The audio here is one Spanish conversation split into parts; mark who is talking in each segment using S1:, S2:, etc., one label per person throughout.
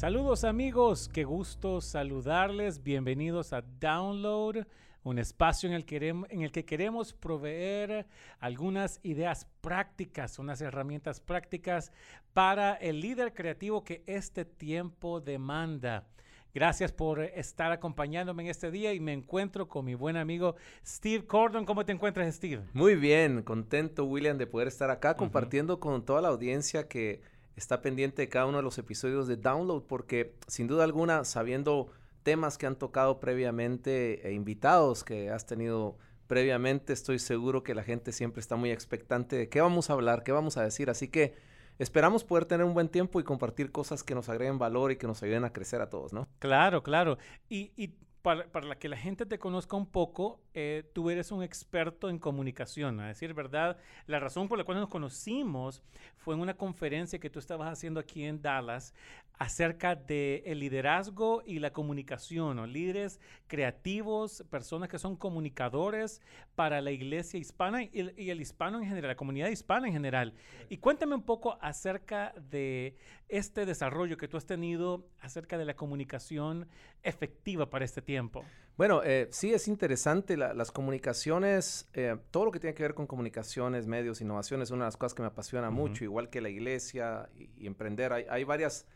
S1: Saludos amigos, qué gusto saludarles. Bienvenidos a Download, un espacio en el, que, en el que queremos proveer algunas ideas prácticas, unas herramientas prácticas para el líder creativo que este tiempo demanda. Gracias por estar acompañándome en este día y me encuentro con mi buen amigo Steve Cordon. ¿Cómo te encuentras, Steve?
S2: Muy bien, contento, William, de poder estar acá compartiendo con toda la audiencia que está pendiente de cada uno de los episodios de Download, porque sin duda alguna, sabiendo temas que han tocado previamente e invitados que has tenido previamente, estoy seguro que la gente siempre está muy expectante de qué vamos a hablar, qué vamos a decir. Así que esperamos poder tener un buen tiempo y compartir cosas que nos agreguen valor y que nos ayuden a crecer a todos, ¿no?
S1: Claro, claro. Y, y para, que la gente te conozca un poco, eh, tú eres un experto en comunicación. A decir verdad, la razón por la cual nos conocimos fue en una conferencia que tú estabas haciendo aquí en Dallas acerca del el liderazgo y la comunicación, líderes creativos, personas que son comunicadores para la iglesia hispana y el, y el, hispano en general, la comunidad hispana en general. Y cuéntame un poco acerca de este desarrollo que tú has tenido acerca de la comunicación efectiva para este tiempo.
S2: Bueno, eh, sí es interesante. las comunicaciones, eh, todo lo que tiene que ver con comunicaciones, medios, innovación es una de las cosas que me apasiona mucho, igual que la iglesia y, y emprender. Hay, hay varias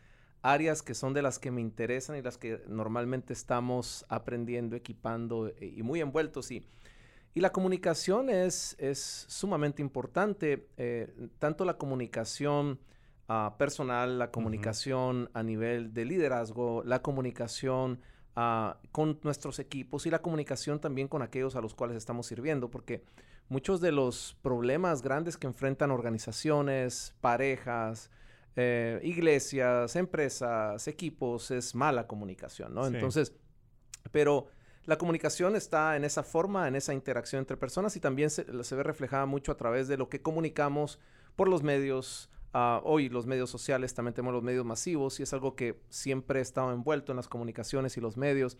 S2: áreas que son de las que me interesan y las que normalmente estamos aprendiendo, equipando eh, y muy envueltos. Y, y la comunicación es, es sumamente importante, tanto la comunicación uh, personal, la comunicación a nivel de liderazgo, la comunicación uh, con nuestros equipos y la comunicación también con aquellos a los cuales estamos sirviendo, porque muchos de los problemas grandes que enfrentan organizaciones, parejas, eh, iglesias, empresas, equipos, es mala comunicación, ¿no? Entonces, pero la comunicación está en esa forma, en esa interacción entre personas y también se, ve reflejada mucho a través de lo que comunicamos por los medios. Uh, hoy los medios sociales, también tenemos los medios masivos y es algo que siempre he estado envuelto en las comunicaciones y los medios.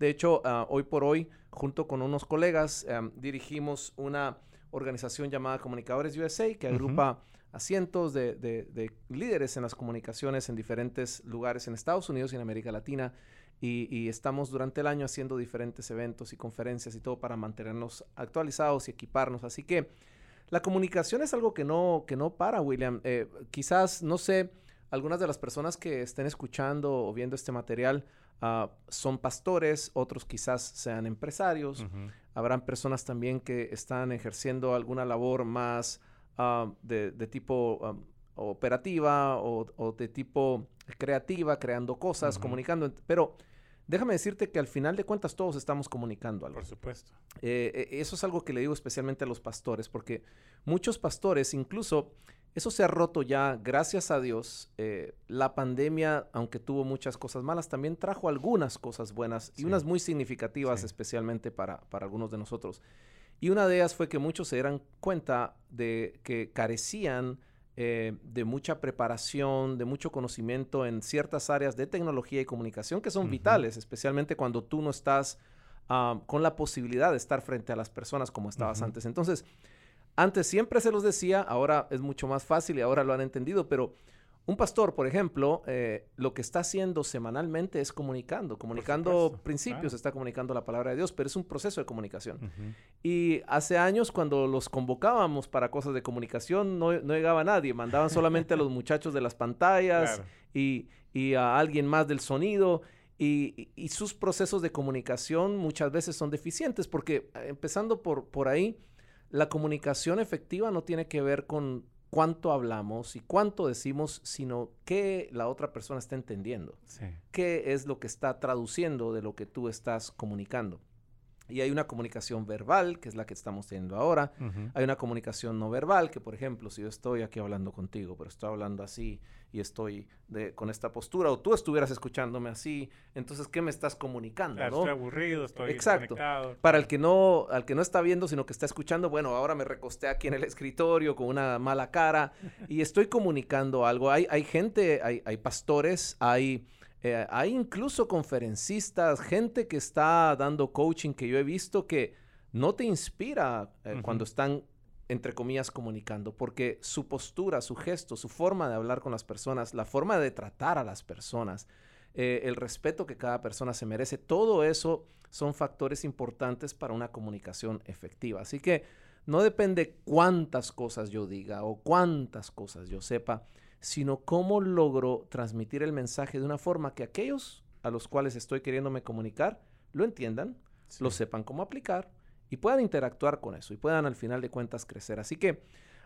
S2: De hecho, uh, hoy por hoy, junto con unos colegas, um, dirigimos una organización llamada Comunicadores USA que agrupa a cientos de, líderes en las comunicaciones en diferentes lugares en Estados Unidos y en América Latina. Y, estamos durante el año haciendo diferentes eventos y conferencias y todo para mantenernos actualizados y equiparnos. Así que la comunicación es algo que no, que no para, William. Eh, quizás, no sé, algunas de las personas que estén escuchando o viendo este material uh, son pastores, otros quizás sean empresarios. Habrán personas también que están ejerciendo alguna labor más Um, de, tipo um, operativa o, de tipo creativa, creando cosas, comunicando. Pero déjame decirte que al final de cuentas todos estamos comunicando algo.
S1: Por supuesto.
S2: Eh, eh, eso es algo que le digo especialmente a los pastores, porque muchos pastores, incluso eso se ha roto ya, gracias a Dios. Eh, la pandemia, aunque tuvo muchas cosas malas, también trajo algunas cosas buenas y unas muy significativas, especialmente para, para algunos de nosotros. Y una de ellas fue que muchos se dieran cuenta de que carecían eh, de mucha preparación, de mucho conocimiento en ciertas áreas de tecnología y comunicación que son vitales, especialmente cuando tú no estás ah, con la posibilidad de estar frente a las personas como estabas antes. Entonces, antes siempre se los decía, ahora es mucho más fácil y ahora lo han entendido, pero un pastor, por ejemplo, eh, lo que está haciendo semanalmente es comunicando, comunicando principios, está comunicando la palabra de Dios, pero es un proceso de comunicación. Y hace años cuando los convocábamos para cosas de comunicación, no, llegaba nadie, mandaban solamente a los muchachos de las pantallas y, a alguien más del sonido. Y, y, sus procesos de comunicación muchas veces son deficientes porque eh, empezando por, por ahí, la comunicación efectiva no tiene que ver con cuánto hablamos y cuánto decimos, sino qué la otra persona está entendiendo. ¿Qué es lo que está traduciendo de lo que tú estás comunicando? Y hay una comunicación verbal, que es la que estamos teniendo ahora. Hay una comunicación no verbal, que por ejemplo, si yo estoy aquí hablando contigo, pero estoy hablando así y estoy de, con esta postura, o tú estuvieras escuchándome así, entonces, ¿qué me estás comunicando?
S1: Estoy aburrido, estoy
S2: Exacto. Para el que, no, al que no está viendo, sino que está escuchando, bueno, ahora me recosté aquí en el escritorio con una mala cara y estoy comunicando algo. Hay, hay gente, hay, hay pastores, hay eh, hay incluso conferencistas, gente que está dando coaching que yo he visto que no te inspira eh, cuando están entre comillas, comunicando, porque su postura, su gesto, su forma de hablar con las personas, la forma de tratar a las personas, eh, el respeto que cada persona se merece, todo eso son factores importantes para una comunicación efectiva. Así que no depende cuántas cosas yo diga o cuántas cosas yo sepa, sino cómo logro transmitir el mensaje de una forma que aquellos a los cuales estoy queriéndome comunicar lo entiendan, lo sepan cómo aplicar y puedan interactuar con eso y puedan al final de cuentas crecer. Así que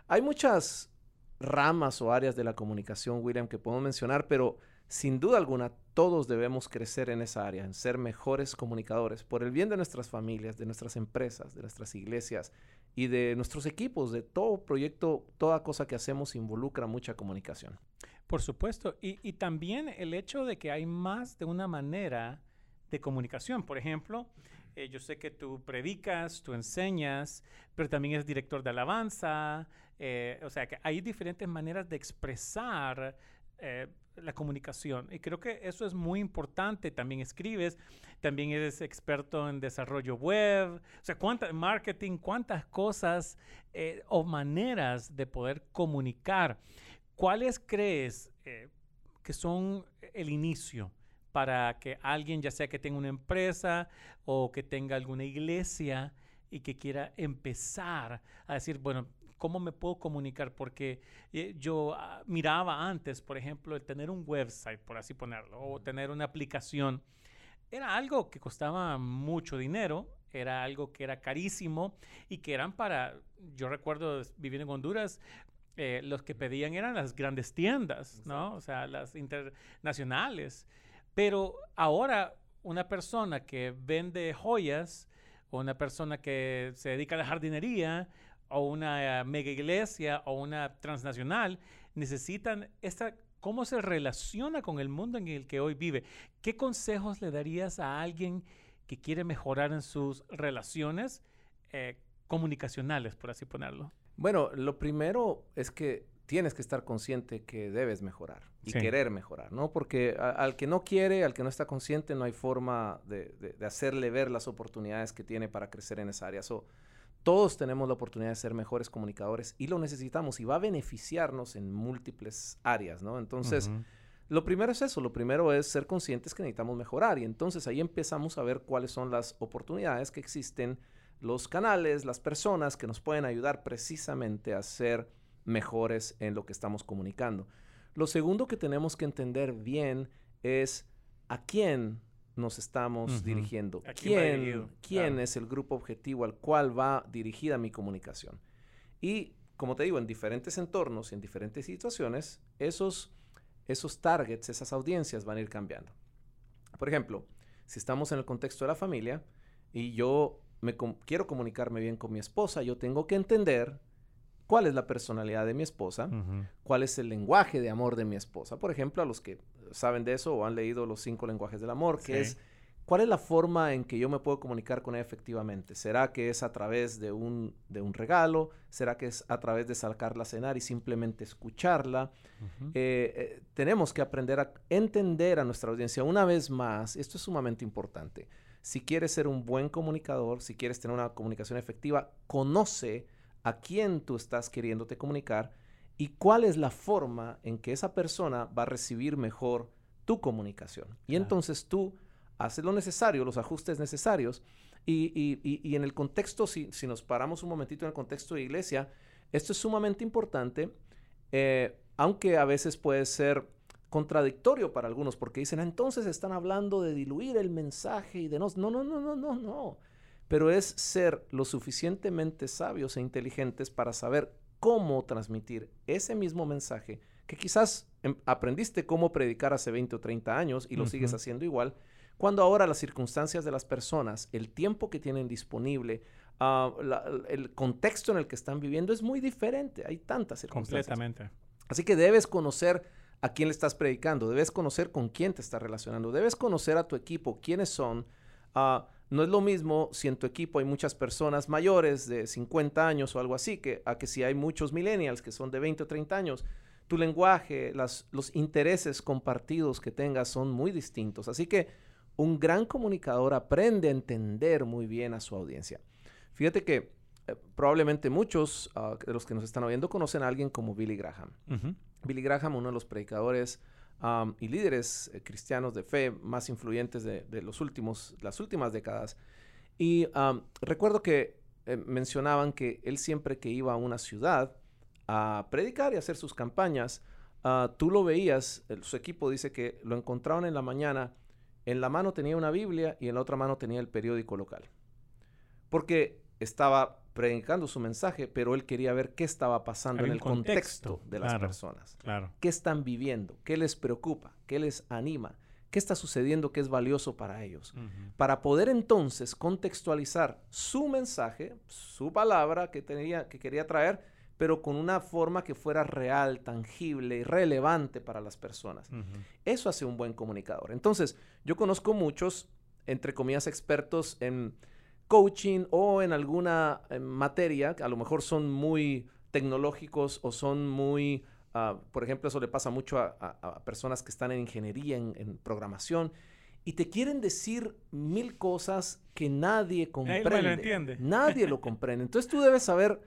S2: hay muchas ramas o áreas de la comunicación, William, que podemos mencionar, pero sin duda alguna todos debemos crecer en esa área, en ser mejores comunicadores, por el bien de nuestras familias, de nuestras empresas, de nuestras iglesias y de nuestros equipos, de todo proyecto, toda cosa que hacemos involucra mucha comunicación.
S1: Por supuesto, y, y también el hecho de que hay más de una manera de comunicación. Por ejemplo, eh, yo sé que tú predicas, tú enseñas, pero también eres director de alabanza. Eh, o sea, que hay diferentes maneras de expresar eh, la comunicación. Y creo que eso es muy importante. También escribes, también eres experto en desarrollo web, o sea, cuánta, marketing, cuántas cosas o maneras de poder comunicar. ¿Cuáles crees que son el inicio para que alguien, ya sea que tenga una empresa o que tenga alguna iglesia y que quiera empezar a decir, bueno, ¿cómo me puedo comunicar? Porque eh, yo ah, miraba antes, por ejemplo, el tener un website, por así ponerlo, o tener una aplicación. Era algo que costaba mucho dinero, era algo que era carísimo y que eran para, yo recuerdo vivir en Honduras, eh, los que pedían eran las grandes tiendas, ¿no? O sea, las internacionales. Pero ahora una persona que vende joyas o una persona que se dedica a la jardinería o una eh, mega iglesia o una transnacional necesitan esta cómo se relaciona con el mundo en el que hoy vive. ¿Qué consejos le darías a alguien que quiere mejorar en sus relaciones eh, comunicacionales, por así ponerlo?
S2: Bueno, lo primero es que tienes que estar consciente que debes mejorar y querer mejorar, ¿no? Porque al que no quiere, al que no está consciente, no hay forma de, hacerle ver las oportunidades que tiene para crecer en esa área. Todos tenemos la oportunidad de ser mejores comunicadores y lo necesitamos y va a beneficiarnos en múltiples áreas, ¿no? Entonces, lo primero es eso, lo primero es ser conscientes que necesitamos mejorar y entonces ahí empezamos a ver cuáles son las oportunidades que existen, los canales, las personas que nos pueden ayudar precisamente a ser mejores en lo que estamos comunicando. Lo segundo que tenemos que entender bien es a quién nos estamos dirigiendo. ¿Quién, quién es el grupo objetivo al cual va dirigida mi comunicación? Y como te digo, en diferentes entornos y en diferentes situaciones, esos, esos targets, esas audiencias van a ir cambiando. Por ejemplo, si estamos en el contexto de la familia y yo me quiero comunicarme bien con mi esposa, yo tengo que entender cuál es la personalidad de mi esposa, cuál es el lenguaje de amor de mi esposa. Por ejemplo, a los que saben de eso o han leído los cinco lenguajes del amor, que es cuál es la forma en que yo me puedo comunicar con ella efectivamente. ¿Será que es a través de un, de un regalo? ¿Será que es a través de sacarla a cenar y simplemente escucharla? Eh, eh, tenemos que aprender a entender a nuestra audiencia una vez más. Esto es sumamente importante. Si quieres ser un buen comunicador, si quieres tener una comunicación efectiva, conoce a quién tú estás queriéndote comunicar y cuál es la forma en que esa persona va a recibir mejor tu comunicación. Y entonces tú haces lo necesario, los ajustes necesarios. Y, en el contexto, si, si, nos paramos un momentito en el contexto de iglesia, esto es sumamente importante, eh, aunque a veces puede ser contradictorio para algunos, porque dicen, entonces están hablando de diluir el mensaje y de no, no, no, no, no, no, no pero es ser lo suficientemente sabios e inteligentes para saber cómo transmitir ese mismo mensaje que quizás em, aprendiste cómo predicar hace 20 o 30 años y lo sigues haciendo igual, cuando ahora las circunstancias de las personas, el tiempo que tienen disponible, ah, el contexto en el que están viviendo es muy diferente. Hay tantas circunstancias.
S1: Completamente.
S2: Así que debes conocer a quién le estás predicando, debes conocer con quién te estás relacionando, debes conocer a tu equipo, quiénes son. Uh, no es lo mismo si en tu equipo hay muchas personas mayores de 50 años o algo así, que a que si hay muchos millennials que son de 20 o 30 años. Tu lenguaje, las, los intereses compartidos que tengas son muy distintos. Así que un gran comunicador aprende a entender muy bien a su audiencia. Fíjate que eh, probablemente muchos ah, de los que nos están oyendo conocen a alguien como Billy Graham. Billy Graham, uno de los predicadores y líderes eh, cristianos de fe más influyentes de, los últimos, las últimas décadas. Y recuerdo que eh, mencionaban que él siempre que iba a una ciudad a predicar y hacer sus campañas, ah, tú lo veías, su equipo dice que lo encontraron en la mañana, en la mano tenía una Biblia y en la otra mano tenía el periódico local. Porque estaba predicando su mensaje, pero él quería ver qué estaba pasando en el contexto, de las personas.
S1: Claro.
S2: ¿Qué están viviendo? ¿Qué les preocupa? ¿Qué les anima? ¿Qué está sucediendo que es valioso para ellos? Para poder entonces contextualizar su mensaje, su palabra que, tenía, que quería traer, pero con una forma que fuera real, tangible y relevante para las personas. Eso hace un buen comunicador. Entonces, yo conozco muchos, entre comillas, expertos en coaching o en alguna eh, materia, que a lo mejor son muy tecnológicos o son muy, ah, por ejemplo, eso le pasa mucho a, personas que están en ingeniería, en, programación, y te quieren decir mil cosas que nadie comprende.
S1: lo entiende.
S2: Nadie lo comprende. Entonces tú debes saber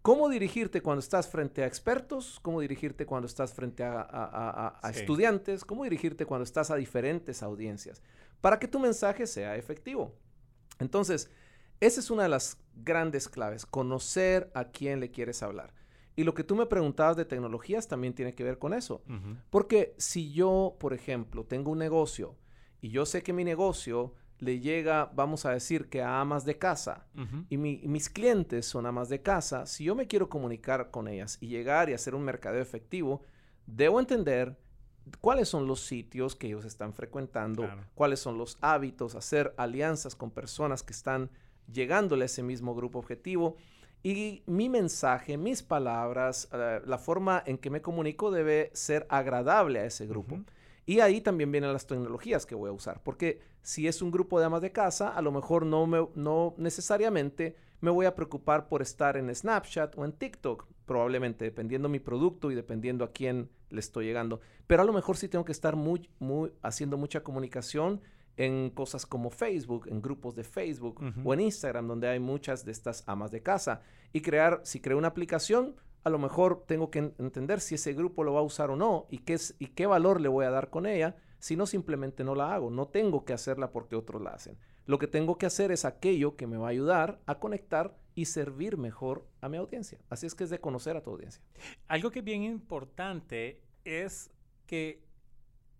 S2: cómo dirigirte cuando estás frente a expertos, cómo dirigirte cuando estás frente a, estudiantes, cómo dirigirte cuando estás a diferentes audiencias, para que tu mensaje sea efectivo. Entonces, esa es una de las grandes claves, conocer a quién le quieres hablar. Y lo que tú me preguntabas de tecnologías también tiene que ver con eso. Porque si yo, por ejemplo, tengo un negocio y yo sé que mi negocio le llega, vamos a decir, que a amas de casa y, mis clientes son amas de casa, si yo me quiero comunicar con ellas y llegar y hacer un mercadeo efectivo, debo entender cuáles son los sitios que ellos están frecuentando, cuáles son los hábitos, hacer alianzas con personas que están llegándole a ese mismo grupo objetivo. Y mi mensaje, mis palabras, eh, la forma en que me comunico debe ser agradable a ese grupo. Y ahí también vienen las tecnologías que voy a usar, porque si es un grupo de amas de casa, a lo mejor no, me, no necesariamente me voy a preocupar por estar en Snapchat o en TikTok, probablemente dependiendo mi producto y dependiendo a quién le estoy llegando. Pero a lo mejor sí tengo que estar muy, muy haciendo mucha comunicación en cosas como Facebook, en grupos de Facebook o en Instagram, donde hay muchas de estas amas de casa. Y crear, si creo una aplicación, a lo mejor tengo que entender si ese grupo lo va a usar o no y qué, es, y qué valor le voy a dar con ella, si no simplemente no la hago. No tengo que hacerla porque otros la hacen. Lo que tengo que hacer es aquello que me va a ayudar a conectar y servir mejor a mi audiencia. Así es que es de conocer a tu audiencia.
S1: Algo que es bien importante es que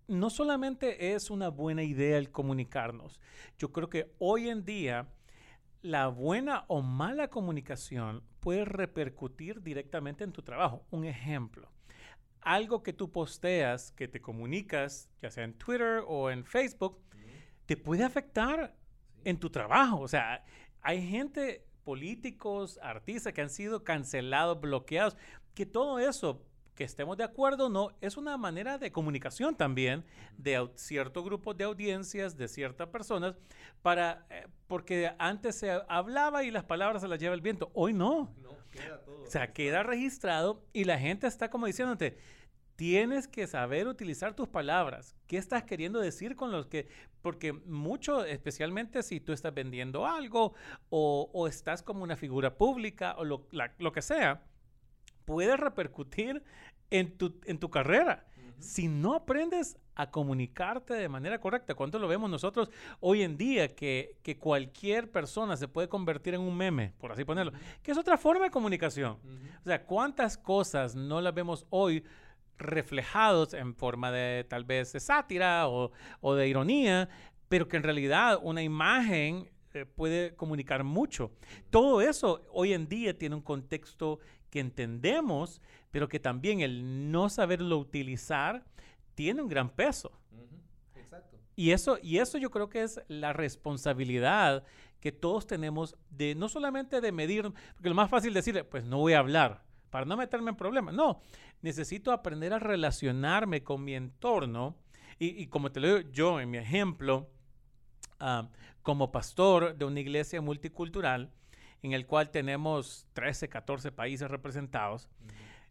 S1: no solamente es una buena idea el comunicarnos, yo creo que hoy en día la buena o mala comunicación puede repercutir directamente en tu trabajo. Un ejemplo, algo que tú posteas, que te comunicas, ya sea en Twitter o en Facebook, te puede afectar en tu trabajo. O sea, hay gente, políticos, artistas que han sido cancelados, bloqueados, que todo eso que estemos de acuerdo o no, es una manera de comunicación también de cierto grupo de audiencias, de ciertas personas, para, eh, porque antes se hablaba y las palabras se las lleva el viento, hoy no. no queda todo o sea, queda registrado y la gente está como diciéndote, tienes que saber utilizar tus palabras. ¿Qué estás queriendo decir con los que...? Porque mucho, especialmente si tú estás vendiendo algo o, estás como una figura pública o lo, lo que sea, puede repercutir en tu, en tu carrera. Si no aprendes a comunicarte de manera correcta, ¿cuánto lo vemos nosotros hoy en día que, cualquier persona se puede convertir en un meme, por así ponerlo, que es otra forma de comunicación? O sea, ¿cuántas cosas no las vemos hoy reflejados en forma de tal vez de sátira o, de ironía, pero que en realidad una imagen eh, puede comunicar mucho. Todo eso hoy en día tiene un contexto que entendemos, pero que también el no saberlo utilizar tiene un gran peso. Exacto. Y eso, y eso yo creo que es la responsabilidad que todos tenemos de no solamente de medir, porque lo más fácil decir, pues no voy a hablar para no meterme en problemas. No, necesito aprender a relacionarme con mi entorno. Y, como te lo digo yo en mi ejemplo, ah, como pastor de una iglesia multicultural, en el cual tenemos 13, 14 países representados,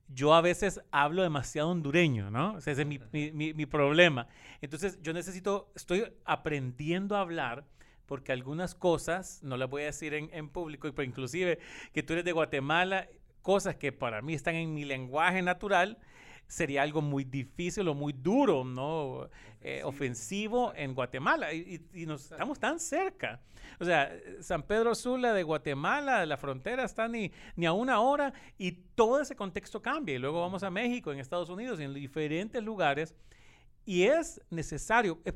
S1: yo a veces hablo demasiado hondureño, ¿no? ese es mi, mi, mi, problema. Entonces yo necesito, estoy aprendiendo a hablar porque algunas cosas, no las voy a decir en, en público, pero inclusive que tú eres de Guatemala, cosas que para mí están en mi lenguaje natural, sería algo muy difícil o muy duro, ¿no? Eh, ofensivo en Guatemala. Y, nos estamos tan cerca. O sea, San Pedro Sula de Guatemala, la frontera está ni, ni a una hora y todo ese contexto cambia. Y luego vamos a México, en Estados Unidos, en diferentes lugares. Y es necesario. Eh,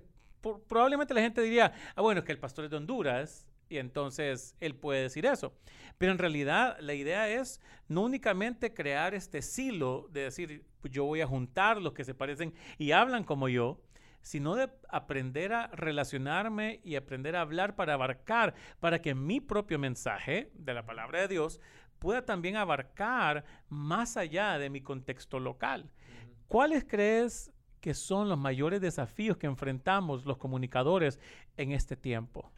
S1: probablemente la gente diría, ah, bueno, es que el pastor es de Honduras y entonces él puede decir eso. Pero en realidad la idea es no únicamente crear este silo de decir, pues yo voy a juntar los que se parecen y hablan como yo, sino de aprender a relacionarme y aprender a hablar para abarcar, para que mi propio mensaje de la palabra de Dios pueda también abarcar más allá de mi contexto local. ¿Cuáles crees que son los mayores desafíos que enfrentamos los comunicadores en este tiempo?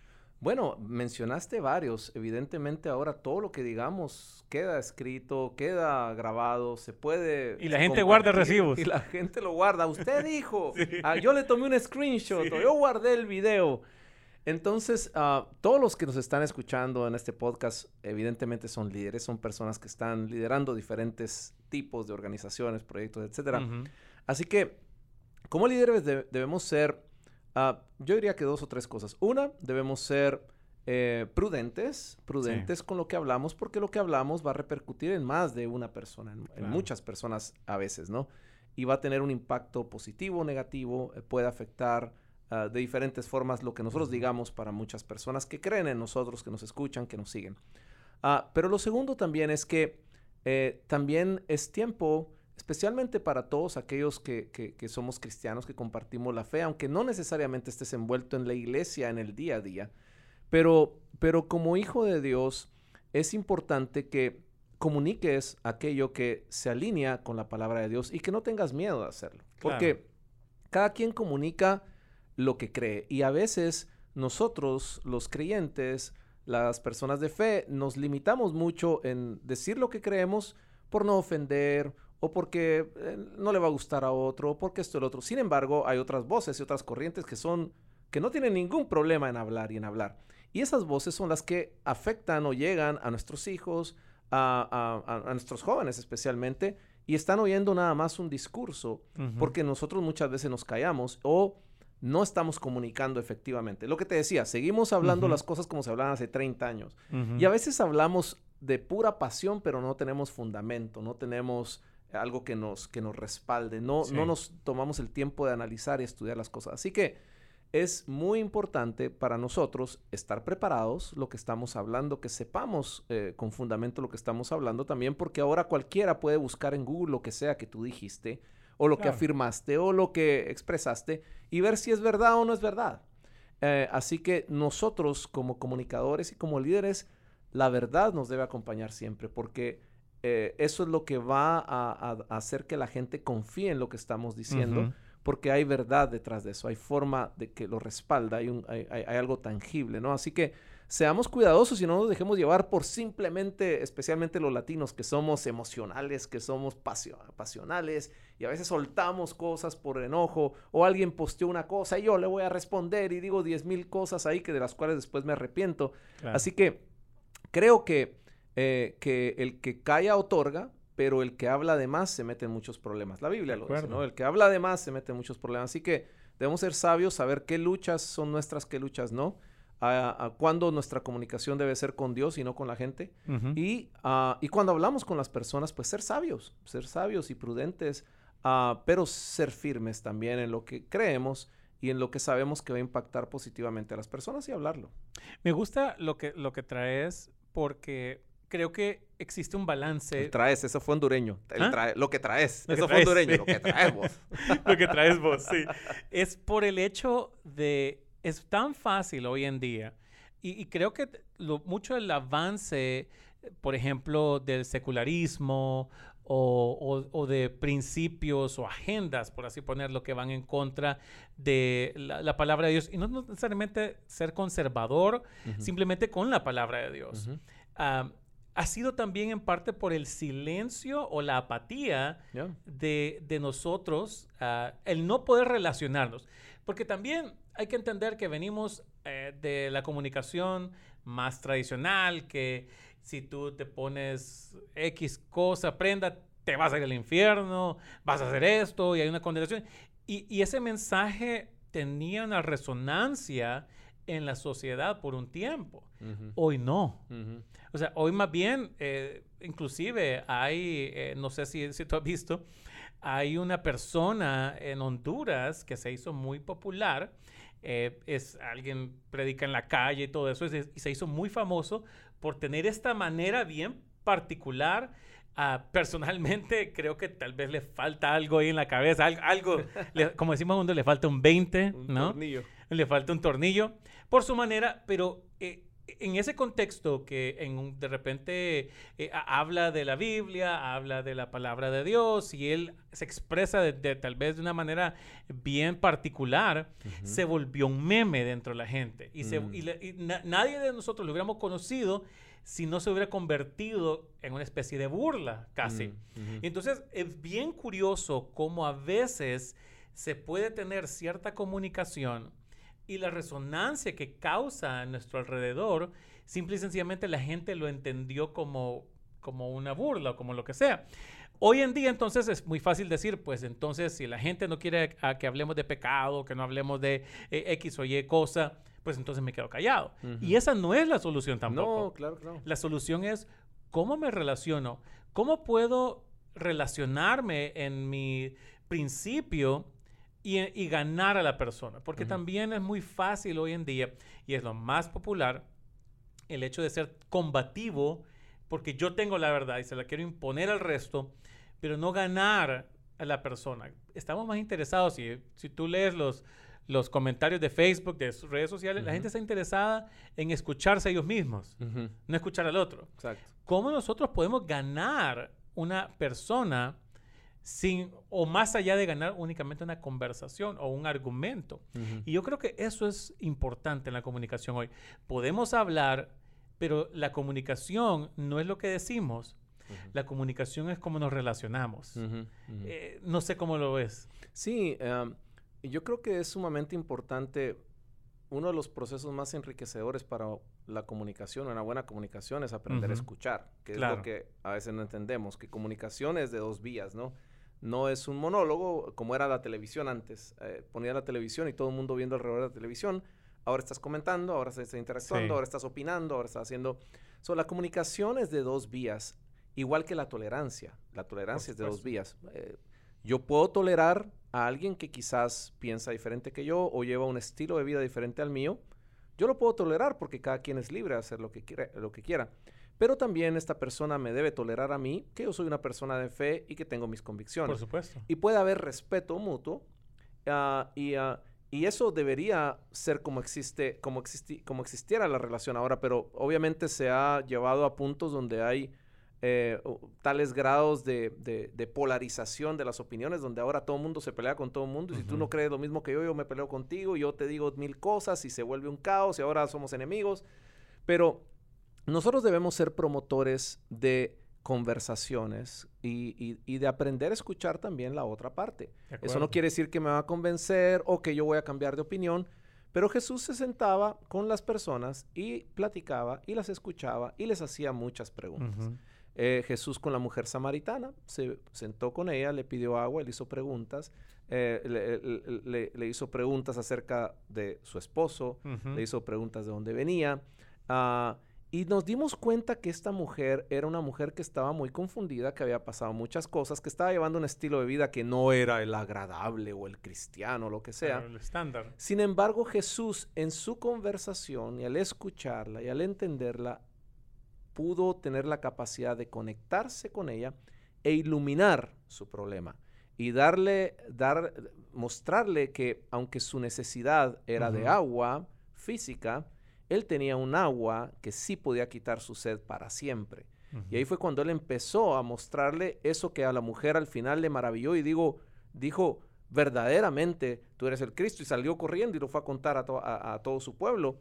S2: Bueno, mencionaste varios. Evidentemente ahora todo lo que digamos queda escrito, queda grabado, se puede...
S1: Y la gente guarda recibos.
S2: Y la gente lo guarda. Usted dijo, ah, yo le tomé un screenshot, yo guardé el video. Entonces, uh, todos los que nos están escuchando en este podcast, evidentemente son líderes, son personas que están liderando diferentes tipos de organizaciones, proyectos, etc. Así que, como líderes debemos ser Ah, yo diría que dos o tres cosas. Una, debemos ser eh, prudentes, prudentes con lo que hablamos, porque lo que hablamos va a repercutir en más de una persona, en, muchas personas a veces, ¿no? Y va a tener un impacto positivo o negativo, eh, puede afectar ah, de diferentes formas lo que nosotros digamos para muchas personas que creen en nosotros, que nos escuchan, que nos siguen. Ah, pero lo segundo también es que eh, también es tiempo especialmente para todos aquellos que, somos cristianos, que compartimos la fe, aunque no necesariamente estés envuelto en la iglesia en el día a día. Pero, pero como hijo de Dios, es importante que comuniques aquello que se alinea con la palabra de Dios y que no tengas miedo de hacerlo. Porque cada quien comunica lo que cree y a veces nosotros, los creyentes, las personas de fe, nos limitamos mucho en decir lo que creemos por no ofender o porque eh, no le va a gustar a otro, o porque esto lo otro. Sin embargo, hay otras voces y otras corrientes que son, que no tienen ningún problema en hablar y en hablar. Y esas voces son las que afectan o llegan a nuestros hijos, a, nuestros jóvenes especialmente, y están oyendo nada más un discurso, porque nosotros muchas veces nos callamos o no estamos comunicando efectivamente. Lo que te decía, seguimos hablando las cosas como se hablaban hace 30 años. Y a veces hablamos de pura pasión, pero no tenemos fundamento, no tenemos algo que nos, que nos respalde. No, no nos tomamos el tiempo de analizar y estudiar las cosas. Así que es muy importante para nosotros estar preparados, lo que estamos hablando, que sepamos eh, con fundamento lo que estamos hablando también, porque ahora cualquiera puede buscar en Google lo que sea que tú dijiste, o lo que afirmaste, o lo que expresaste, y ver si es verdad o no es verdad. Eh, así que nosotros como comunicadores y como líderes, la verdad nos debe acompañar siempre, porque eh, eso es lo que va a, hacer que la gente confíe en lo que estamos diciendo, porque hay verdad detrás de eso, hay forma de que lo respalda, hay, hay, algo tangible, ¿no? Así que seamos cuidadosos y no nos dejemos llevar por simplemente, especialmente los latinos, que somos emocionales, que somos pasionales y a veces soltamos cosas por enojo o alguien posteó una cosa y yo le voy a responder y digo diez mil cosas ahí que de las cuales después me arrepiento. Así que creo que eh, que el que calla otorga, pero el que habla de más se mete en muchos problemas. La Biblia lo dice, ¿no? El que habla de más se mete en muchos problemas. Así que debemos ser sabios, saber qué luchas son nuestras, qué luchas no. A, cuándo nuestra comunicación debe ser con Dios y no con la gente. y, uh, y, cuando hablamos con las personas, pues ser sabios, ser sabios y prudentes, uh, pero ser firmes también en lo que creemos y en lo que sabemos que va a impactar positivamente a las personas y hablarlo.
S1: Me gusta lo que, lo que traes porque creo que existe un balance.
S2: traes, eso fue hondureño. ¿Ah? lo que traes, eso fue hondureño, lo que traes vos.
S1: lo que traes vos, sí. Es por el hecho de, es tan fácil hoy en día, y, creo que lo, mucho del avance, por ejemplo, del secularismo o, de principios o agendas, por así ponerlo, que van en contra de la, palabra de Dios. Y no necesariamente ser conservador, simplemente con la palabra de Dios ha sido también en parte por el silencio o la apatía de, nosotros, ah, el no poder relacionarnos. Porque también hay que entender que venimos eh, de la comunicación más tradicional, que si tú te pones X cosa, prenda, te vas a ir al infierno, vas a hacer esto y hay una condenación. Y, y ese mensaje tenía una resonancia en la sociedad por un tiempo. Hoy no. O sea, hoy más bien, eh, inclusive hay, eh, no sé si, si tú has visto, hay una persona en Honduras que se hizo muy popular. Eh, es alguien predica en la calle y todo eso, y se hizo muy famoso por tener esta manera bien particular Ah, personalmente creo que tal vez le falta algo ahí en la cabeza, algo, como decimos cuando le falta un 20, un ¿no? Tornillo. Le falta un tornillo por su manera, pero eh, en ese contexto que en, de repente eh, habla de la Biblia, habla de la palabra de Dios y él se expresa de, tal vez de una manera bien particular, se volvió un meme dentro de la gente y, se, mm. y, nadie de nosotros lo hubiéramos conocido si no se hubiera convertido en una especie de burla casi. Mm, Entonces es bien curioso cómo a veces se puede tener cierta comunicación y la resonancia que causa a nuestro alrededor, simple y sencillamente la gente lo entendió como, como una burla o como lo que sea. Hoy en día entonces es muy fácil decir, pues entonces si la gente no quiere que hablemos de pecado, que no hablemos de eh, X o Y cosa, pues entonces me quedo callado. Y esa no es la solución tampoco.
S2: No, claro no.
S1: La solución es cómo me relaciono, cómo puedo relacionarme en mi principio y, ganar a la persona. Porque también es muy fácil hoy en día, y es lo más popular, el hecho de ser combativo, porque yo tengo la verdad y se la quiero imponer al resto, pero no ganar a la persona. Estamos más interesados, si, si tú lees los, los comentarios de Facebook, de sus redes sociales, la gente está interesada en escucharse a ellos mismos, no escuchar al otro.
S2: Exacto.
S1: ¿Cómo nosotros podemos ganar una persona sin o más allá de ganar únicamente una conversación o un argumento? Y yo creo que eso es importante en la comunicación hoy. Podemos hablar, pero la comunicación no es lo que decimos. La comunicación es cómo nos relacionamos. Eh, no sé cómo lo ves.
S2: Sí, um, yo creo que es sumamente importante, uno de los procesos más enriquecedores para la comunicación, una buena comunicación, es aprender a escuchar, que es lo que a veces no entendemos, que comunicación es de dos vías, ¿no? No es un monólogo como era la televisión antes. Eh, ponía la televisión y todo el mundo viendo alrededor de la televisión. Ahora estás comentando, ahora estás interactuando, ahora estás opinando, ahora estás haciendo... So, la comunicación es de dos vías, igual que la tolerancia. La tolerancia es de dos vías. Eh, yo puedo tolerar a alguien que quizás piensa diferente que yo o lleva un estilo de vida diferente al mío, yo lo puedo tolerar porque cada quien es libre de hacer lo que, quiera, lo que quiera. Pero también esta persona me debe tolerar a mí, que yo soy una persona de fe y que tengo mis convicciones.
S1: Por supuesto.
S2: Y puede haber respeto mutuo ah, y, uh, y, eso debería ser como, existe, como, existi como existiera la relación ahora, pero obviamente se ha llevado a puntos donde hay eh, tales grados de, polarización de las opiniones, donde ahora todo el mundo se pelea con todo el mundo, y si tú no crees lo mismo que yo, yo me peleo contigo, yo te digo mil cosas, y se vuelve un caos, y ahora somos enemigos. Pero nosotros debemos ser promotores de conversaciones y, de aprender a escuchar también la otra parte. Eso no quiere decir que me va a convencer o que yo voy a cambiar de opinión, pero Jesús se sentaba con las personas y platicaba y las escuchaba y les hacía muchas preguntas. Eh, Jesús con la mujer samaritana, se sentó con ella, le pidió agua, le hizo preguntas, eh, le, hizo preguntas acerca de su esposo, le hizo preguntas de dónde venía. Ah, y nos dimos cuenta que esta mujer era una mujer que estaba muy confundida, que había pasado muchas cosas, que estaba llevando un estilo de vida que no era el agradable o el cristiano, lo que sea.
S1: el estándar.
S2: Sin embargo, Jesús en su conversación y al escucharla y al entenderla, pudo tener la capacidad de conectarse con ella e iluminar su problema y darle, dar, mostrarle que aunque su necesidad era de agua física, él tenía un agua que sí podía quitar su sed para siempre. Y ahí fue cuando él empezó a mostrarle eso que a la mujer al final le maravilló y digo, dijo, verdaderamente tú eres el Cristo y salió corriendo y lo fue a contar a, todo su pueblo.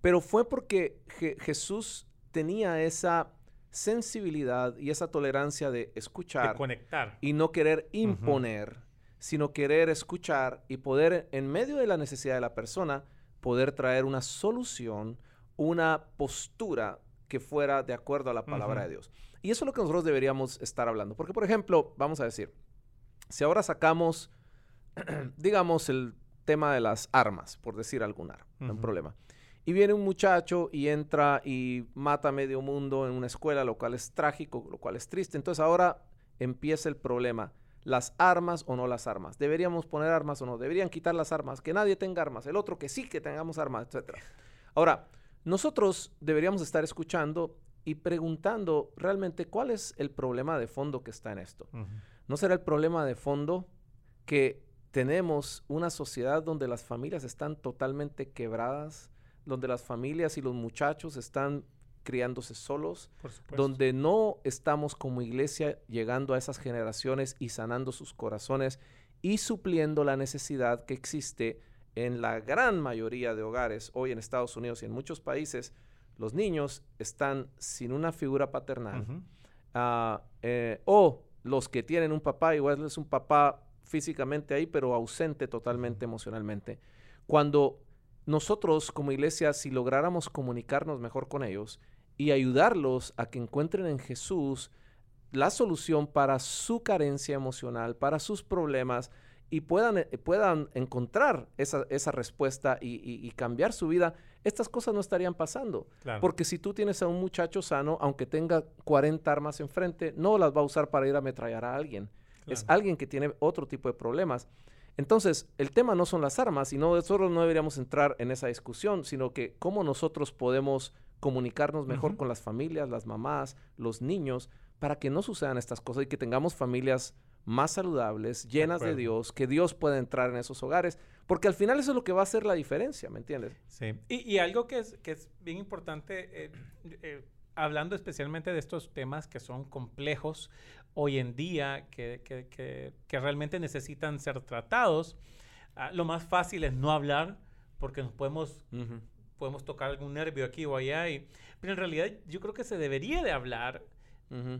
S2: Pero fue porque Jesús tenía esa sensibilidad y esa tolerancia de escuchar.
S1: conectar.
S2: Y no querer imponer, sino querer escuchar y poder, en medio de la necesidad de la persona, poder traer una solución, una postura que fuera de acuerdo a la palabra de Dios. Y eso es lo que nosotros deberíamos estar hablando. Porque, por ejemplo, vamos a decir, si ahora sacamos, digamos, el tema de las armas, por decir algún arma, no hay problema. Y viene un muchacho y entra y mata a medio mundo en una escuela, lo cual es trágico, lo cual es triste. Entonces ahora empieza el problema. Las armas o no las armas. ¿Deberíamos poner armas o no? ¿Deberían quitar las armas? Que nadie tenga armas. El otro que sí que tengamos armas, etc. Ahora, nosotros deberíamos estar escuchando y preguntando realmente cuál es el problema de fondo que está en esto. ¿No será el problema de fondo que tenemos una sociedad donde las familias están totalmente quebradas, donde las familias y los muchachos están criándose solos, donde no estamos como iglesia llegando a esas generaciones y sanando sus corazones y supliendo la necesidad que existe en la gran mayoría de hogares hoy en Estados Unidos y en muchos países, los niños están sin una figura paternal. Ah, eh, o los que tienen un papá, igual es un papá físicamente ahí, pero ausente totalmente emocionalmente. Cuando nosotros como iglesia, si lográramos comunicarnos mejor con ellos y ayudarlos a que encuentren en Jesús la solución para su carencia emocional, para sus problemas, y puedan, eh, puedan encontrar esa, respuesta y, cambiar su vida, estas cosas no estarían pasando. Porque si tú tienes a un muchacho sano, aunque tenga 40 armas enfrente, no las va a usar para ir a ametrallar a alguien. Es alguien que tiene otro tipo de problemas. Entonces, el tema no son las armas, y nosotros no deberíamos entrar en esa discusión, sino que cómo nosotros podemos comunicarnos mejor con las familias, las mamás, los niños, para que no sucedan estas cosas y que tengamos familias más saludables, llenas de, Dios, que Dios pueda entrar en esos hogares, porque al final eso es lo que va a hacer la diferencia, ¿me entiendes?
S1: Sí, y, algo que es, que es bien importante, eh, eh, hablando especialmente de estos temas que son complejos hoy en día, que, que, que, realmente necesitan ser tratados, ah, lo más fácil es no hablar, porque nos podemos... Podemos tocar algún nervio aquí o allá, y, pero en realidad yo creo que se debería de hablar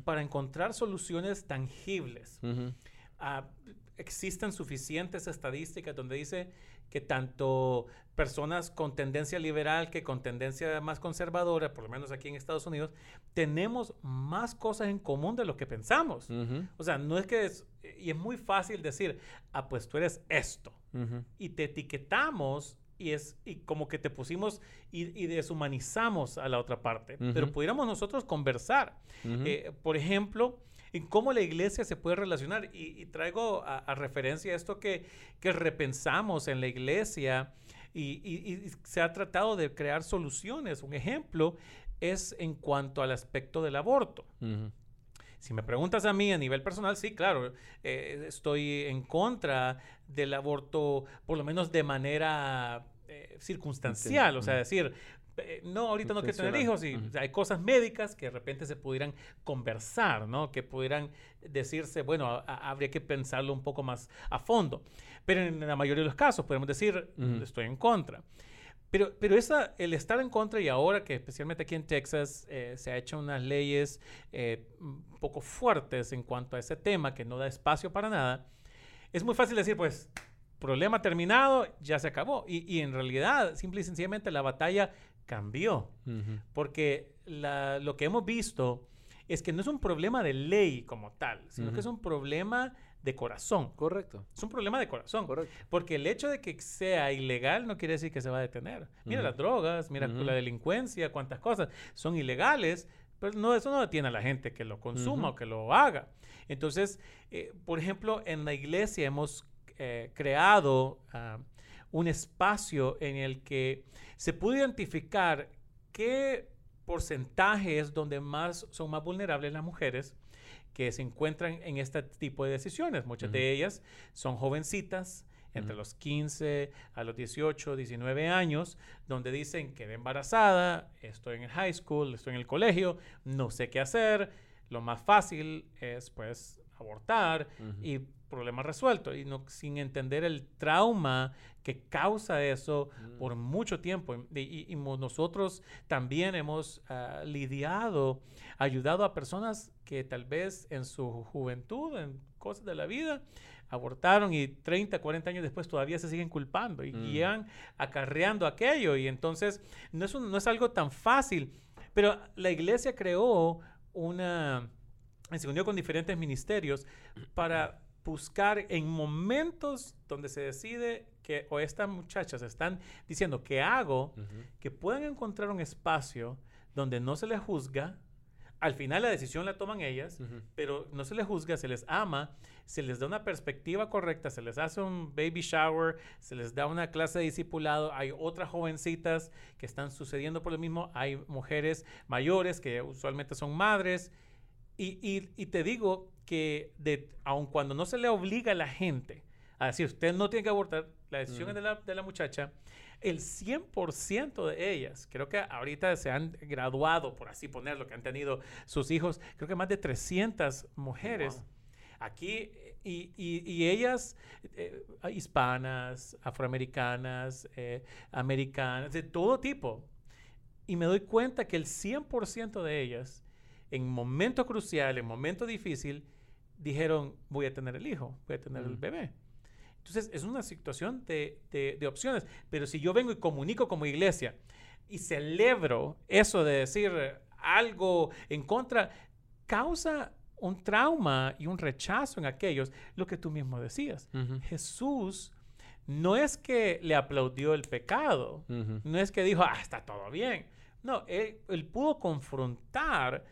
S1: para encontrar soluciones tangibles. Ah, existen suficientes estadísticas donde dice que tanto personas con tendencia liberal que con tendencia más conservadora, por lo menos aquí en Estados Unidos, tenemos más cosas en común de lo que pensamos. O sea, no es que es, y es muy fácil decir, ah, pues tú eres esto. Y te etiquetamos y es y como que te pusimos y, deshumanizamos a la otra parte. Pero pudiéramos nosotros conversar. Eh, por ejemplo, en cómo la iglesia se puede relacionar. Y, traigo a, referencia esto que, que repensamos en la iglesia y, se ha tratado de crear soluciones. Un ejemplo es en cuanto al aspecto del aborto. Si me preguntas a mí a nivel personal, sí, claro, eh, estoy en contra del aborto, por lo menos de manera eh, circunstancial, o sea, decir, eh, no, ahorita no quiero tener hijos y hay cosas médicas que de repente se pudieran conversar, ¿no? Que pudieran decirse, bueno, habría que pensarlo un poco más a fondo. Pero en la mayoría de los casos podemos decir, estoy en contra. Pero, pero esa, el estar en contra y ahora que especialmente aquí en Texas eh, se ha hecho unas leyes un poco fuertes en cuanto a ese tema que no da espacio para nada, es muy fácil decir, pues, problema terminado, ya se acabó. Y, en realidad, simple y sencillamente, la batalla cambió. Porque lo que hemos visto es que no es un problema de ley como tal, sino que es un problema de corazón.
S2: Correcto.
S1: Es un problema de corazón. Correcto. Porque el hecho de que sea ilegal no quiere decir que se va a detener. Mira las drogas, mira la delincuencia, cuántas cosas son ilegales, pero no, eso no detiene a la gente que lo consuma o que lo haga. Entonces, eh, por ejemplo, en la iglesia hemos eh, creado ah, un espacio en el que se puede identificar qué porcentaje es donde más son más vulnerables las mujeres que se encuentran en este tipo de decisiones. Muchas de ellas son jovencitas, entre los 15 a los 18, 19 años, donde dicen que embarazada, estoy en el high school, estoy en el colegio, no sé qué hacer, lo más fácil es pues abortar y problema resuelto y no, sin entender el trauma que causa eso
S2: Mm.
S1: por mucho tiempo. Y, y- y mo- nosotros también hemos ah, lidiado, ayudado a personas que tal vez en su juventud, en cosas de la vida, abortaron y 30, 40 años después todavía se siguen culpando y
S2: Mm.
S1: llegan acarreando aquello. Y entonces no es, un- no es algo tan fácil. Pero la iglesia creó una, se unió con diferentes ministerios para buscar en momentos donde se decide que, o estas muchachas están diciendo, ¿qué hago?
S2: Ujú.
S1: Que puedan encontrar un espacio donde no se les juzga. Al final la decisión la toman ellas,
S2: Ujú.
S1: pero no se les juzga, se les ama, se les da una perspectiva correcta, se les hace un baby shower, se les da una clase de discipulado, hay otras jovencitas que están sucediendo por lo mismo, hay mujeres mayores que usualmente son madres, y, y- y te digo que de, aun cuando no se le obliga a la gente a decir, usted no tiene que abortar, la decisión es de la, de la muchacha, el 100% de ellas, creo que ahorita se han graduado, por así ponerlo, que han tenido sus hijos, creo que más de 300 mujeres
S2: Wow.
S1: aquí, y, y- y ellas, eh, hispanas, afroamericanas, eh, americanas, de todo tipo. Y me doy cuenta que el 100% de ellas, en momento crucial, en momento difícil, dijeron, voy a tener el hijo, voy a tener el
S2: Mm.
S1: bebé. Entonces, es una situación de, de- de opciones. Pero si yo vengo y comunico como iglesia y celebro eso de decir algo en contra, causa un trauma y un rechazo en aquellos, lo que tú mismo decías. Jesús no es que le aplaudió el pecado, no es que dijo, ah, está todo bien. No, él, él pudo confrontar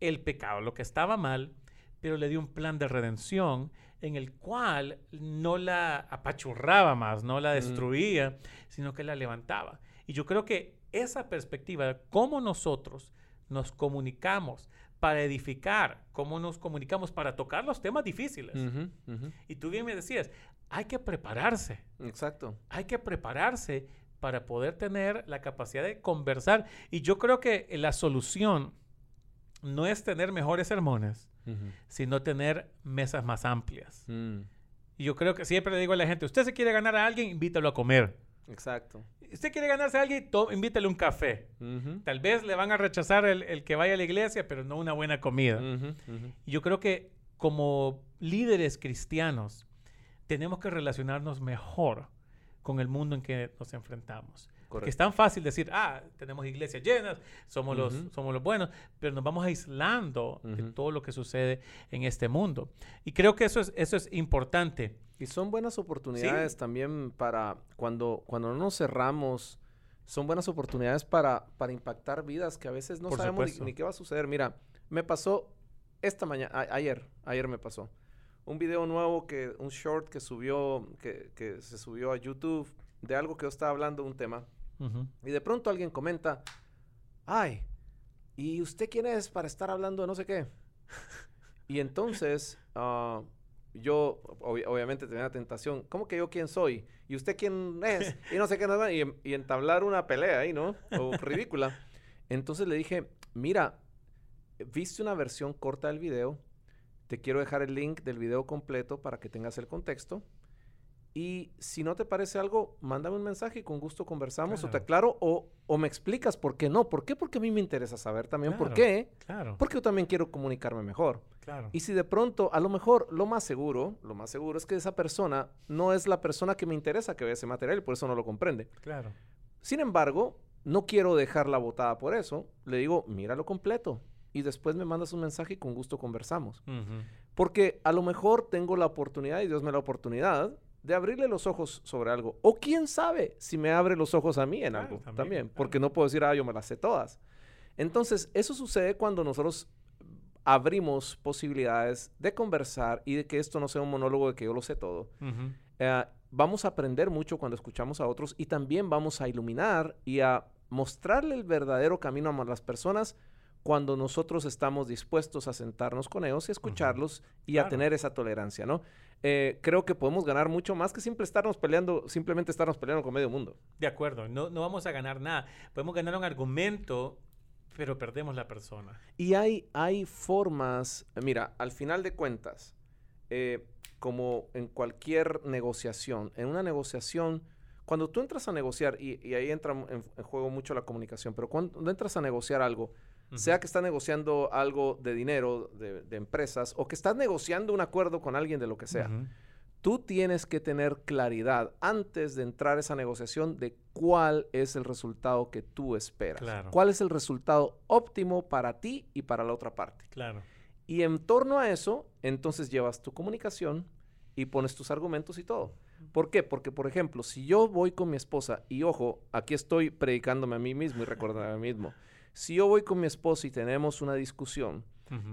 S1: el pecado, lo que estaba mal, pero le dio un plan de redención en el cual no la apachurraba más, no la
S2: Mm.
S1: destruía, sino que la levantaba. Y yo creo que esa perspectiva de cómo nosotros nos comunicamos para edificar, cómo nos comunicamos para tocar los temas difíciles. Y tú bien me decías, hay que prepararse
S2: Exacto.
S1: hay que prepararse para poder tener la capacidad de conversar. Y yo creo que la solución no es tener mejores sermones, sino tener mesas más amplias.
S2: Mm.
S1: Y yo creo que siempre le digo a la gente, usted se quiere ganar a alguien, invítalo a comer.
S2: Exacto.
S1: Usted quiere ganarse a alguien, invítale un café. Tal vez le van a rechazar el, el que vaya a la iglesia, pero no una buena comida. Y yo creo que como líderes cristianos tenemos que relacionarnos mejor con el mundo en que nos enfrentamos.
S2: Correcto.
S1: es tan fácil decir, ah, tenemos iglesias llenas, somos, los,
S2: Ujú.
S1: somos los buenos, pero nos vamos aislando de
S2: Ujú.
S1: todo lo que sucede en este mundo. Y creo que eso es, eso es importante.
S2: Y son buenas oportunidades también para cuando, cuando no nos cerramos, son buenas oportunidades para, para impactar vidas que a veces no
S1: Por
S2: sabemos ni, ni qué va a suceder. Mira, me pasó esta mañana, ayer, ayer me pasó. Un video nuevo que, un short que subió, que, que se subió a YouTube de algo que yo estaba hablando, un tema.
S1: Ujú.
S2: Y de pronto alguien comenta, ay, ¿y usted quién es para estar hablando de no sé qué? y entonces ah, yo obvi- obviamente tenía la tentación, ¿cómo que yo quién soy? ¿Y usted quién es? Y no sé qué, nada, y, y entablar una pelea ahí, ¿no? O ridícula. Entonces le dije, mira, viste una versión corta del video, te quiero dejar el link del video completo para que tengas el contexto. Y si no te parece algo, mándame un mensaje y con gusto conversamos o te
S1: Claro.
S2: aclaro o, o me explicas por qué no. ¿Por qué? Porque a mí me interesa saber también por
S1: Claro.
S2: qué.
S1: Claro,
S2: Porque yo también quiero comunicarme mejor.
S1: claro.
S2: Y si de pronto, a lo mejor, lo más seguro, lo más seguro es que esa persona no es la persona que me interesa que vea ese material y por eso no lo comprende.
S1: claro.
S2: Sin embargo, no quiero dejarla botada por eso. Le digo, míralo completo. Y después me mandas un mensaje y con gusto conversamos.
S1: Ujú.
S2: Porque a lo mejor tengo la oportunidad, y Dios me la oportunidad, de abrirle los ojos sobre algo. O quién sabe si me abre los ojos a mí en
S1: Claro,
S2: algo
S1: también,
S2: también.
S1: claro.
S2: Porque no puedo decir, ah, yo me las sé todas. Entonces, eso sucede cuando nosotros abrimos posibilidades de conversar y de que esto no sea un monólogo de que yo lo sé todo. Eh, vamos a aprender mucho cuando escuchamos a otros y también vamos a iluminar y a mostrarle el verdadero camino a las personas cuando nosotros estamos dispuestos a sentarnos con ellos y escucharlos y a tener esa tolerancia, ¿no? Eh, creo que podemos ganar mucho más que simple estarnos peleando, simplemente estarnos peleando con medio mundo.
S1: De acuerdo, no, no vamos a ganar nada. Podemos ganar un argumento, pero perdemos la persona.
S2: Y hay, hay formas, mira, al final de cuentas, eh, como en cualquier negociación, en una negociación, cuando tú entras a negociar, y, ahí entra en, juego mucho la comunicación, pero cuando entras a negociar algo, sea que estás negociando algo de dinero, de, empresas, o que estás negociando un acuerdo con alguien de lo que sea, tú tienes que tener claridad antes de entrar a esa negociación de cuál es el resultado que tú esperas. Cuál es el resultado óptimo para ti y para la otra parte.
S1: Claro.
S2: Y en torno a eso, entonces llevas tu comunicación y pones tus argumentos y todo. ¿Por qué? Porque, por ejemplo, si yo voy con mi esposa, y ojo, aquí estoy predicándome a mí mismo y recordando a mí mismo, si yo voy con mi esposa y tenemos una discusión,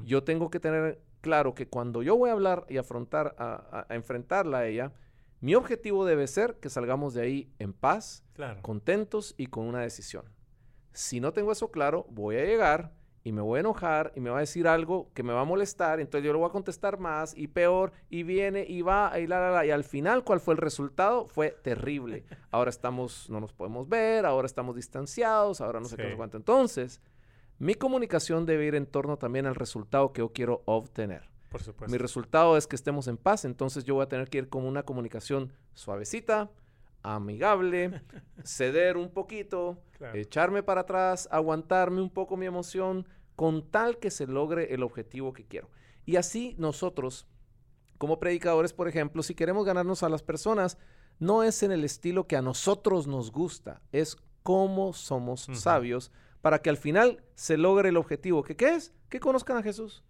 S2: yo tengo que tener claro que cuando yo voy a hablar y afrontar, a, enfrentarla a ella, mi objetivo debe ser que salgamos de ahí en paz, contentos y con una decisión. Si no tengo eso claro, voy a llegar y me voy a enojar y me va a decir algo que me va a molestar, entonces yo le voy a contestar más y peor y viene y va y la la la y al final cuál fue el resultado fue terrible. Ahora estamos no nos podemos ver, ahora estamos distanciados, ahora no sé qué nos cuánto. Entonces, mi comunicación debe ir en torno también al resultado que yo quiero obtener.
S1: Por supuesto.
S2: Mi resultado es que estemos en paz, entonces yo voy a tener que ir con una comunicación suavecita, amigable, ceder un poquito, echarme para atrás, aguantarme un poco mi emoción, con tal que se logre el objetivo que quiero. Y así nosotros, como predicadores, por ejemplo, si queremos ganarnos a las personas, no es en el estilo que a nosotros nos gusta, es cómo somos sabios para que al final se logre el objetivo. ¿Que, ¿Qué es? Que conozcan a Jesús.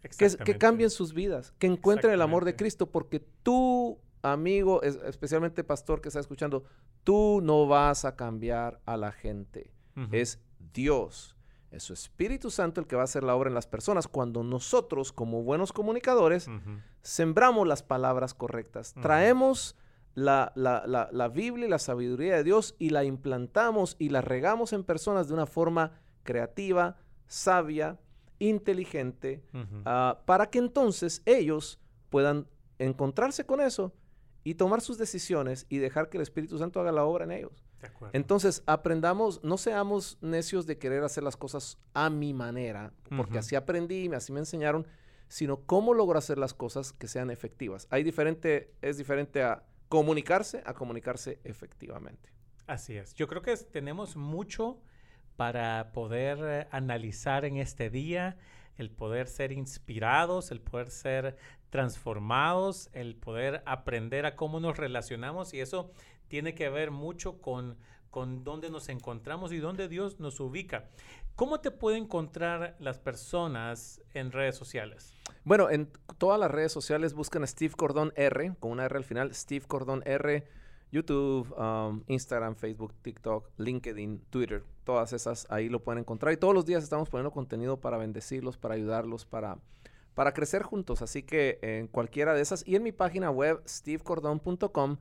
S2: Que, que, cambien sus vidas, que encuentren el amor de Cristo, porque tú amigo, especialmente pastor que está escuchando, tú no vas a cambiar a la gente. Es Dios. Es su Espíritu Santo el que va a hacer la obra en las personas cuando nosotros, como buenos comunicadores, sembramos las palabras correctas. Traemos la, la, Biblia y la sabiduría de Dios y la implantamos y la regamos en personas de una forma creativa, sabia, inteligente, ah, para que entonces ellos puedan encontrarse con eso y tomar sus decisiones y dejar que el Espíritu Santo haga la obra en ellos. Entonces, aprendamos, no seamos necios de querer hacer las cosas a mi manera, porque así aprendí, así me enseñaron, sino cómo logro hacer las cosas que sean efectivas. Hay diferente, es diferente a comunicarse a comunicarse efectivamente.
S1: Así es. Yo creo que tenemos mucho para poder eh, analizar en este día, el poder ser inspirados, el poder ser transformados, el poder aprender a cómo nos relacionamos y eso tiene que ver mucho con, con dónde nos encontramos y dónde Dios nos ubica. ¿Cómo te pueden encontrar las personas en redes sociales?
S2: Bueno, en todas las redes sociales buscan a Steve Cordón R, con una R al final, Steve Cordón R, YouTube, um, Instagram, Facebook, TikTok, LinkedIn, Twitter, todas esas ahí lo pueden encontrar. Y todos los días estamos poniendo contenido para bendecirlos, para ayudarlos, para para crecer juntos. Así que en cualquiera de esas y en mi página web stevecordon.com,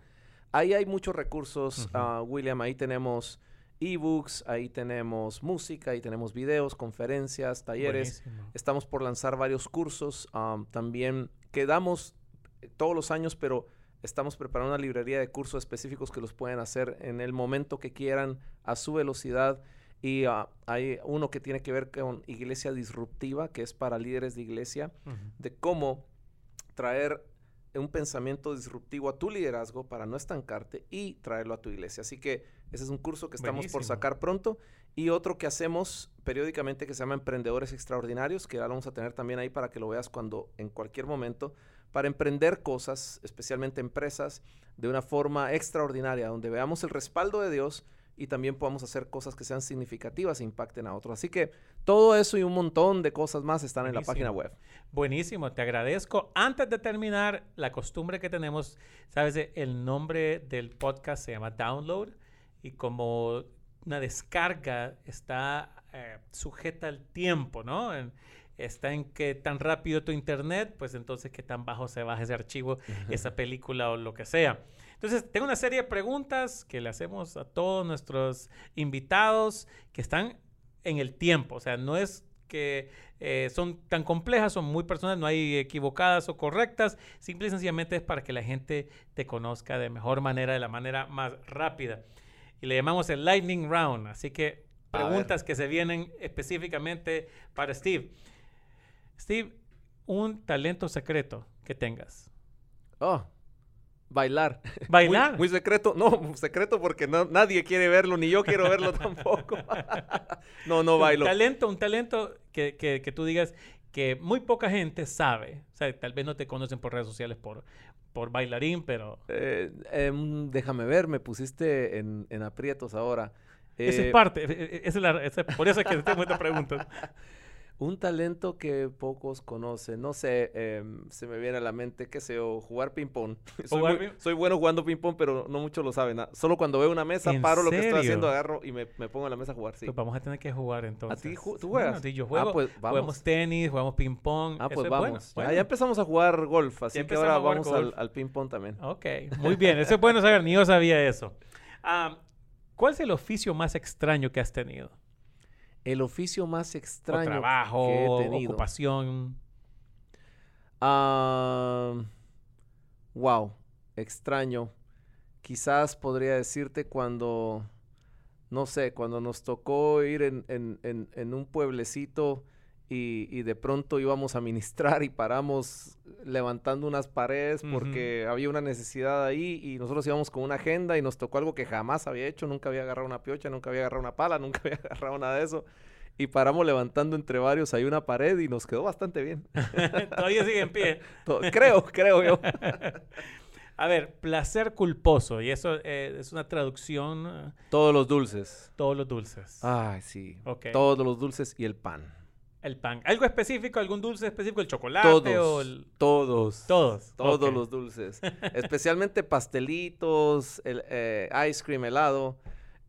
S2: ahí hay muchos recursos, ah, William. Ahí tenemos ebooks, ahí tenemos música, ahí tenemos videos, conferencias, talleres. Estamos por lanzar varios cursos también que damos eh, todos los años, pero estamos preparando una librería de cursos específicos que los pueden hacer en el momento que quieran, a su velocidad. Y ah, hay uno que tiene que ver con iglesia disruptiva, que es para líderes de iglesia, de cómo traer un pensamiento disruptivo a tu liderazgo para no estancarte y traerlo a tu iglesia. Así que ese es un curso que estamos por sacar pronto. Y otro que hacemos periódicamente que se llama Emprendedores Extraordinarios, que ahora vamos a tener también ahí para que lo veas cuando en cualquier momento, para emprender cosas, especialmente empresas, de una forma extraordinaria, donde veamos el respaldo de Dios y también podamos hacer cosas que sean significativas e impacten a otros. Así que todo eso y un montón de cosas más están en la página web.
S1: Buenísimo, te agradezco. Antes de terminar, la costumbre que tenemos, sabes, el nombre del podcast se llama Download y como una descarga está eh, sujeta al tiempo, ¿no? Está en que tan rápido tu internet, pues entonces qué tan bajo se baja ese archivo, esa película o lo que sea. Entonces, tengo una serie de preguntas que le hacemos a todos nuestros invitados que están en el tiempo. O sea, no es que eh, son tan complejas, son muy personales, no hay equivocadas o correctas. Simple y sencillamente es para que la gente te conozca de mejor manera, de la manera más rápida. Y le llamamos el Lightning Round. Así que preguntas que se vienen específicamente para Steve. Steve, un talento secreto que tengas.
S2: Oh, bailar.
S1: ¿Bailar?
S2: Muy, muy secreto. No, secreto porque no, nadie quiere verlo, ni yo quiero verlo tampoco. no, no bailo.
S1: Un talento, un talento que, que, que tú digas que muy poca gente sabe. O sea, tal vez no te conocen por redes sociales por, por bailarín, pero...
S2: Eh, em, déjame ver, me pusiste en, en aprietos ahora.
S1: Esa es
S2: Eh,
S1: parte, e- e- esa es la- esa- por eso es que tengo esta pregunta.
S2: Un talento que pocos conocen. No sé, em, se me viene a la mente, qué sé yo, jugar ping-pong. soy, bueno jugando ping-pong, pero no muchos lo saben. ah. Solo cuando veo una mesa,
S1: ¿En
S2: paro lo que estoy haciendo, agarro y me, me pongo en la mesa a jugar. Sí.
S1: Pues vamos a tener que jugar entonces.
S2: ju- tú
S1: Bueno,
S2: juegas?
S1: sí, yo
S2: Ah,
S1: juego.
S2: pues, vamos.
S1: Jugamos tenis, jugamos ping-pong.
S2: Ah, pues
S1: es
S2: vamos.
S1: bueno,
S2: Ya-
S1: bueno.
S2: Ya, empezamos a jugar golf, así que ahora
S1: a
S2: vamos
S1: golf.
S2: al ping-pong también.
S1: Ok, muy bien. Eso es bueno saber. Ni yo sabía eso. Ah, ¿Cuál es el oficio más extraño que has tenido?
S2: El oficio más
S1: O
S2: extraño
S1: trabajo,
S2: que he tenido.
S1: ocupación.
S2: Ah, wow, extraño. Quizás podría decirte cuando, no sé, cuando nos tocó ir en, en- en- en un pueblecito y, y de pronto íbamos a ministrar y paramos levantando unas paredes porque había una necesidad ahí y nosotros íbamos con una agenda y nos tocó algo que jamás había hecho, nunca había agarrado una piocha, nunca había agarrado una pala, nunca había agarrado nada de eso. Y paramos levantando entre varios ahí una pared y nos quedó bastante bien.
S1: Todavía sigue en pie.
S2: Creo, creo yo.
S1: A ver, placer culposo. Y eso eh, es una traducción. eh,
S2: Todos los dulces.
S1: todos los dulces.
S2: Ay, sí. Todos los dulces y el pan.
S1: El pan. ¿Algo específico? ¿Algún dulce específico? ¿El chocolate
S2: Todos.
S1: o el-
S2: Todos.
S1: Todos.
S2: Todos los dulces. Especialmente pastelitos, el, eh, ice cream, helado,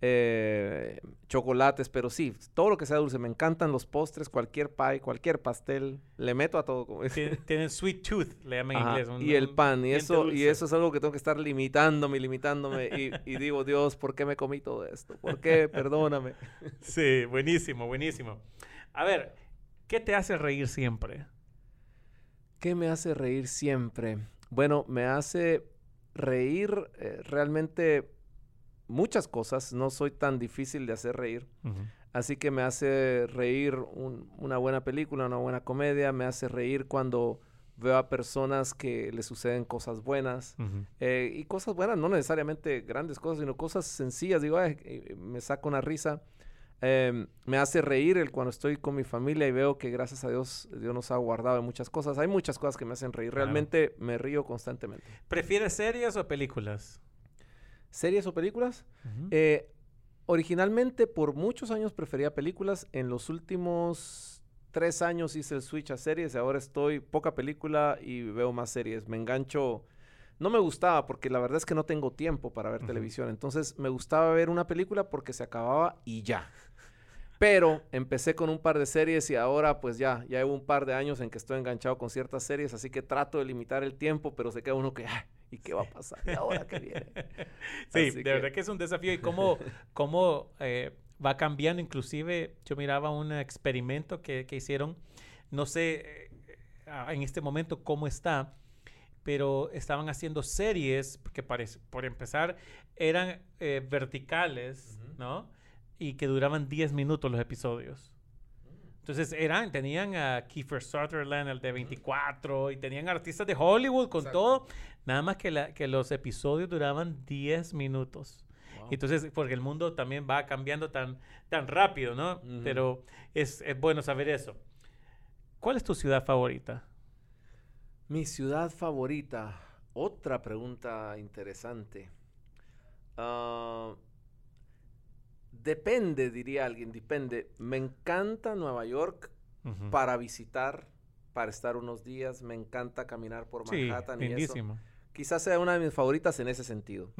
S2: eh, chocolates, pero sí, todo lo que sea dulce. Me encantan los postres, cualquier pie, cualquier pastel. Le meto a todo. como
S1: Tienen sweet tooth, le llaman en inglés. un-
S2: y el pan, y eso, y eso es algo que tengo que estar limitándome, limitándome, y, y digo, Dios, ¿por qué me comí todo esto? ¿Por qué? Perdóname.
S1: Sí, buenísimo, buenísimo. A ver, ¿qué te hace reír siempre?
S2: ¿Qué me hace reír siempre? Bueno, me hace reír eh, realmente muchas cosas. No soy tan difícil de hacer reír. Así que me hace reír un- una buena película, una buena comedia. Me hace reír cuando veo a personas que le suceden cosas buenas. Eh, y cosas buenas, no necesariamente grandes cosas, sino cosas sencillas. Digo, "Ay, eh, me saca una risa. Em, me hace reír el cuando estoy con mi familia y veo que gracias a Dios, Dios nos ha guardado de muchas cosas. Hay muchas cosas que me hacen reír.
S1: Claro.
S2: Realmente me río constantemente.
S1: ¿Prefieres series o películas?
S2: ¿Series o películas? Eh, originalmente, por muchos años prefería películas. En los últimos tres años hice el switch a series y ahora estoy poca película y veo más series. Me engancho. No me gustaba porque la verdad es que no tengo tiempo para ver televisión. Entonces me gustaba ver una película porque se acababa y ya. Pero empecé con un par de series y ahora pues ya, ya llevo un par de años en que estoy enganchado con ciertas series, así que trato de limitar el tiempo, pero se queda uno que, "Ay, ¿y qué va a pasar? ¿Y ahora qué viene?
S1: Sí,
S2: Así
S1: de
S2: que-
S1: verdad que es un desafío y cómo, cómo eh, va cambiando. Inclusive yo miraba un experimento que, que hicieron, no sé eh, en este momento cómo está, pero estaban haciendo series que parece, por empezar eran eh, verticales. ¿no? Y que duraban 10 minutos los episodios. Entonces eran, tenían a Kiefer Sutherland, el de 24, y tenían artistas de Hollywood con
S2: Exacto.
S1: todo, nada más que, la- que los episodios duraban 10 minutos.
S2: Wow.
S1: Entonces, porque el mundo también va cambiando tan, tan rápido, ¿no? Pero es, es bueno saber eso. ¿Cuál es tu ciudad favorita?
S2: Mi ciudad favorita. Otra pregunta interesante. Ah, depende, diría alguien, depende. Me encanta Nueva York para visitar, para estar unos días. Me encanta caminar por
S1: sí,
S2: Manhattan y eso. Quizás sea una de mis favoritas en ese sentido.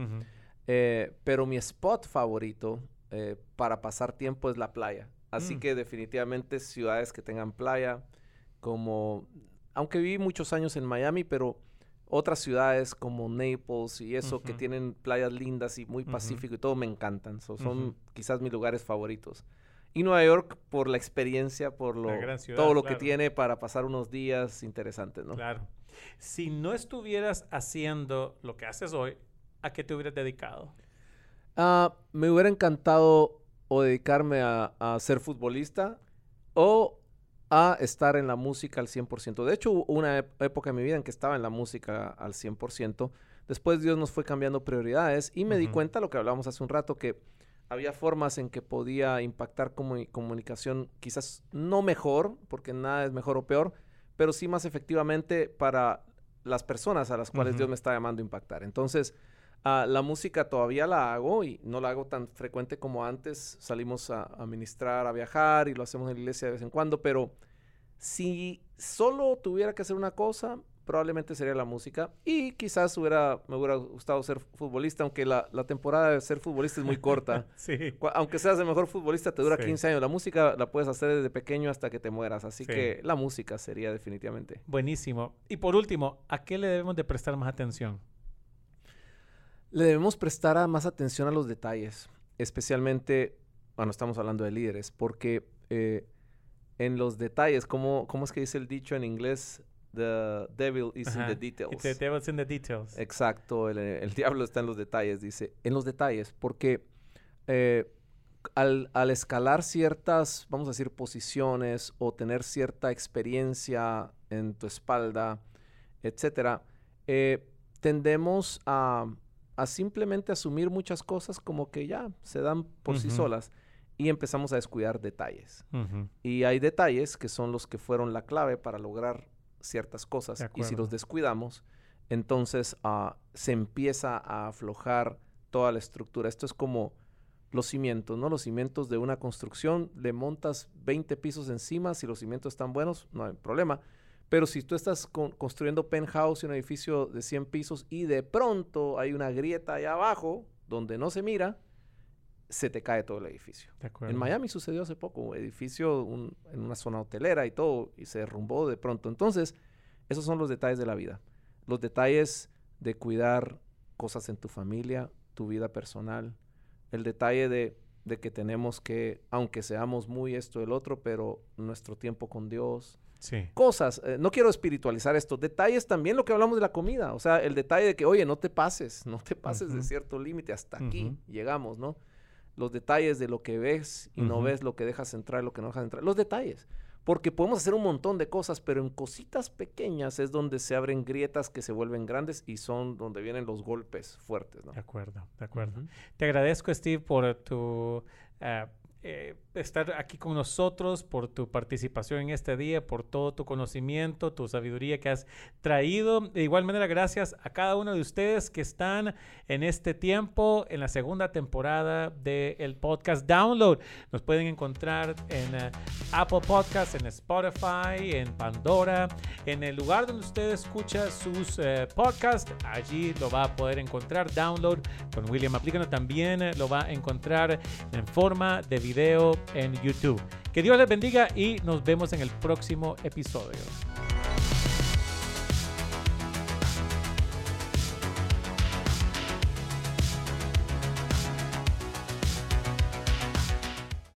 S2: Eh, pero mi spot favorito eh, para pasar tiempo es la playa. Así
S1: Mm.
S2: que definitivamente ciudades que tengan playa, como, aunque viví muchos años en Miami, pero otras ciudades como Naples y eso que tienen playas lindas y muy pacífico y todo me encantan. So, son quizás mis lugares favoritos. Y Nueva York por la experiencia, por lo,
S1: ciudad,
S2: todo lo
S1: claro.
S2: que tiene para pasar unos días interesantes, ¿no?
S1: Claro. Si no estuvieras haciendo lo que haces hoy, ¿a qué te hubieras dedicado?
S2: Ah, me hubiera encantado o dedicarme a, a ser futbolista o a estar en la música al 100%. De hecho, hubo una época en mi vida en que estaba en la música al 100%. Después Dios nos fue cambiando prioridades y me di cuenta, lo que hablábamos hace un rato, que había formas en que podía impactar como comunicación, quizás no mejor, porque nada es mejor o peor, pero sí más efectivamente para las personas a las cuales Dios me está llamando a impactar. Entonces, ah, la música todavía la hago y no la hago tan frecuente como antes. Salimos a, a ministrar, a viajar y lo hacemos en la iglesia de vez en cuando, pero si solo tuviera que hacer una cosa, probablemente sería la música. Y quizás hubiera, me hubiera gustado ser futbolista, aunque la, temporada de ser futbolista es muy corta.
S1: sí.
S2: Aunque seas el mejor futbolista, te dura 15 años. La música la puedes hacer desde pequeño hasta que te mueras. Así que la música sería definitivamente.
S1: Buenísimo. Y por último, ¿a qué le debemos de prestar más atención?
S2: Le debemos prestar más atención a los detalles. Especialmente, bueno, estamos hablando de líderes, porque... Eh, en los detalles, ¿cómo, ¿cómo es que dice el dicho en inglés? The devil is in the details.
S1: The devil's in the details.
S2: Exacto, el, diablo está en los detalles, dice. En los detalles, porque eh, al, escalar ciertas, vamos a decir, posiciones o tener cierta experiencia en tu espalda, etcétera, eh, tendemos a, simplemente asumir muchas cosas como que ya se dan por sí solas y empezamos a descuidar detalles. Y hay detalles que son los que fueron la clave para lograr ciertas cosas. Y si los descuidamos, entonces ah, se empieza a aflojar toda la estructura. Esto es como los cimientos, ¿no? Los cimientos de una construcción, le montas 20 pisos encima, si los cimientos están buenos, no hay problema. Pero si tú estás construyendo penthouse, un edificio de 100 pisos, y de pronto hay una grieta allá abajo donde no se mira, se te cae todo el edificio. En Miami sucedió hace poco, un edificio en una zona hotelera y todo, y se derrumbó de pronto. Entonces, esos son los detalles de la vida. Los detalles de cuidar cosas en tu familia, tu vida personal, el detalle de, que tenemos que, aunque seamos muy esto el otro, pero nuestro tiempo con Dios.
S1: Sí.
S2: Cosas, eh, no quiero espiritualizar esto, detalles también lo que hablamos de la comida, o sea, el detalle de que, oye, no te pases, no te pases de cierto límite, hasta aquí llegamos, ¿no? los detalles de lo que ves y no ves lo que dejas entrar, lo que no dejas entrar. Los detalles. Porque podemos hacer un montón de cosas, pero en cositas pequeñas es donde se abren grietas que se vuelven grandes y son donde vienen los golpes fuertes. ¿no?
S1: De acuerdo, de acuerdo. Te agradezco, Steve, por tu eh, eh, estar aquí con nosotros, por tu participación en este día, por todo tu conocimiento, tu sabiduría que has traído. De igual manera, gracias a cada uno de ustedes que están en este tiempo, en la segunda temporada del podcast Download. Nos pueden encontrar en eh, Apple Podcasts, en Spotify, en Pandora, en el lugar donde usted escucha sus eh, podcasts. Allí lo va a poder encontrar. Download con William Aplicano también lo va a encontrar en forma de video en YouTube. Que Dios les bendiga y nos vemos en el próximo episodio.